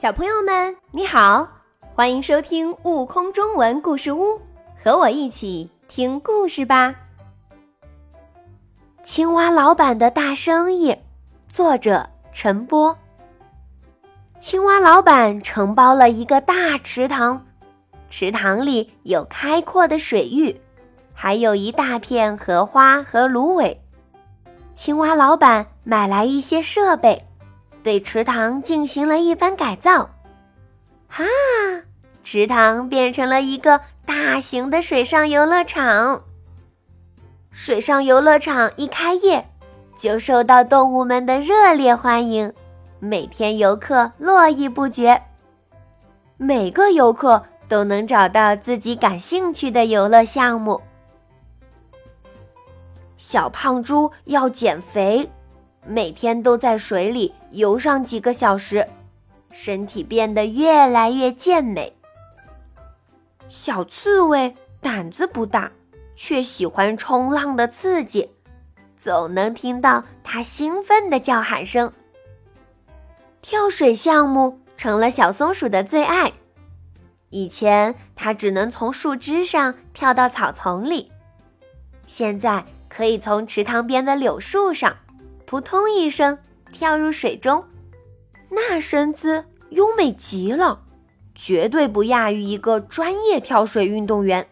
小朋友们，你好，欢迎收听《悟空中文故事屋》，和我一起听故事吧。青蛙老板的大生意，作者陈波。青蛙老板承包了一个大池塘，池塘里有开阔的水域，还有一大片荷花和芦苇。青蛙老板买来一些设备。对池塘进行了一番改造，哈，池塘变成了一个大型的水上游乐场。水上游乐场一开业，就受到动物们的热烈欢迎，每天游客络绎不绝。每个游客都能找到自己感兴趣的游乐项目。小胖猪要减肥。每天都在水里游上几个小时，身体变得越来越健美。小刺猬胆子不大，却喜欢冲浪的刺激，总能听到它兴奋的叫喊声。跳水项目成了小松鼠的最爱。以前它只能从树枝上跳到草丛里，现在可以从池塘边的柳树上。扑通一声，跳入水中，那身姿优美极了，绝对不亚于一个专业跳水运动员。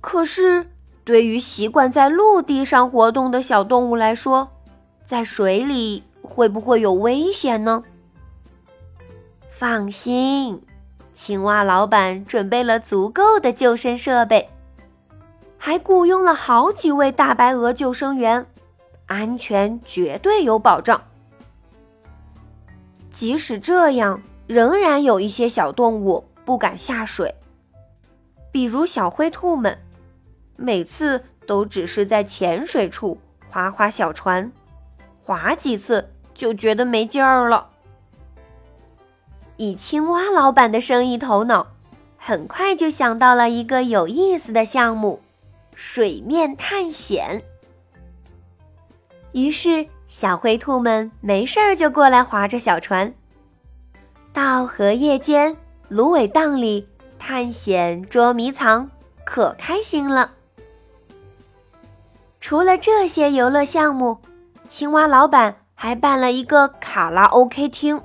可是，对于习惯在陆地上活动的小动物来说，在水里会不会有危险呢？放心，青蛙老板准备了足够的救生设备，还雇佣了好几位大白鹅救生员。安全绝对有保障。即使这样，仍然有一些小动物不敢下水，比如小灰兔们，每次都只是在浅水处划划小船，划几次就觉得没劲儿了。以青蛙老板的生意头脑，很快就想到了一个有意思的项目——水面探险。于是，小灰兔们没事儿就过来划着小船，到荷叶间、芦苇荡里探险捉迷藏，可开心了。除了这些游乐项目，青蛙老板还办了一个卡拉 OK 厅。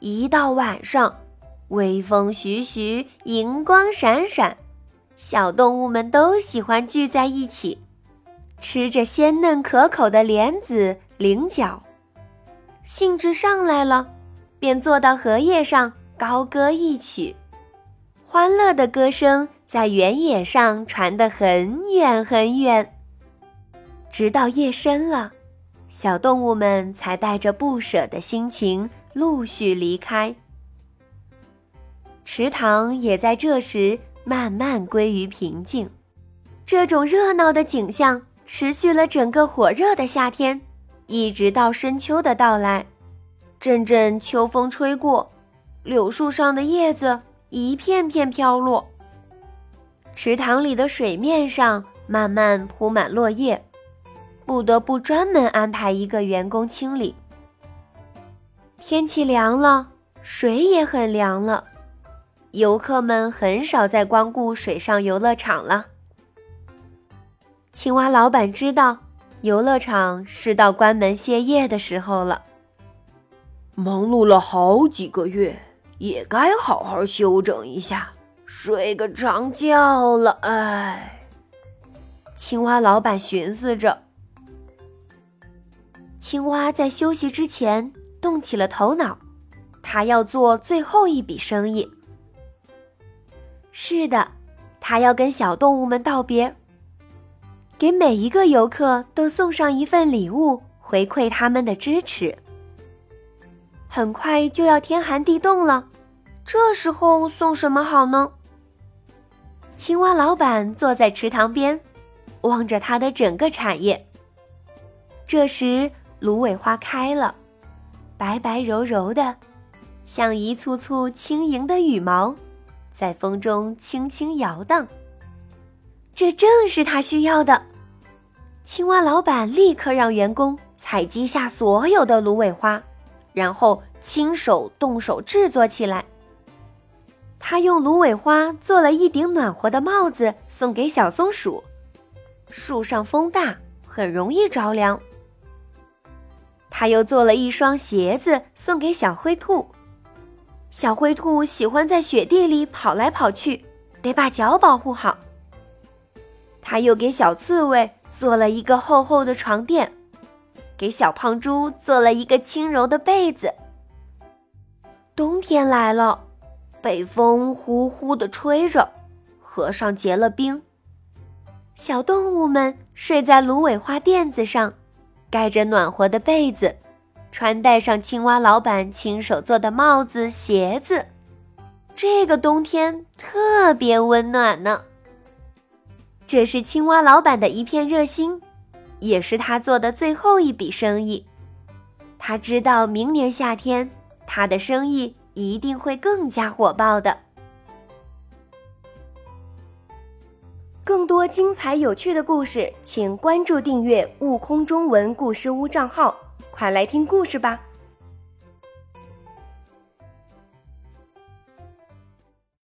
一到晚上，微风徐徐，荧光闪闪，小动物们都喜欢聚在一起。吃着鲜嫩可口的莲子、菱角，兴致上来了，便坐到荷叶上高歌一曲。欢乐的歌声在原野上传得很远很远。直到夜深了，小动物们才带着不舍的心情陆续离开。池塘也在这时慢慢归于平静。这种热闹的景象。持续了整个火热的夏天，一直到深秋的到来。阵阵秋风吹过，柳树上的叶子一片片飘落，池塘里的水面上慢慢铺满落叶，不得不专门安排一个员工清理。天气凉了，水也很凉了，游客们很少再光顾水上游乐场了。青蛙老板知道，游乐场是到关门歇业的时候了。忙碌了好几个月，也该好好休整一下，睡个长觉了。哎，青蛙老板寻思着。青蛙在休息之前动起了头脑，他要做最后一笔生意。是的，他要跟小动物们道别。给每一个游客都送上一份礼物，回馈他们的支持。很快就要天寒地冻了，这时候送什么好呢？青蛙老板坐在池塘边，望着他的整个产业。这时，芦苇花开了，白白柔柔的，像一簇簇轻盈的羽毛，在风中轻轻摇荡。这正是他需要的。青蛙老板立刻让员工采集下所有的芦苇花，然后亲手动手制作起来。他用芦苇花做了一顶暖和的帽子，送给小松鼠。树上风大，很容易着凉。他又做了一双鞋子，送给小灰兔。小灰兔喜欢在雪地里跑来跑去，得把脚保护好。他又给小刺猬做了一个厚厚的床垫，给小胖猪做了一个轻柔的被子。冬天来了。北风呼呼地吹着，河上结了冰。小动物们睡在芦苇花垫子上，盖着暖和的被子，穿戴上青蛙老板亲手做的帽子、鞋子。这个冬天特别温暖呢。这是青蛙老板的一片热心，也是他做的最后一笔生意。他知道明年夏天他的生意。一定会更加火爆的。更多精彩有趣的故事，请关注订阅“悟空中文故事屋”账号，快来听故事吧。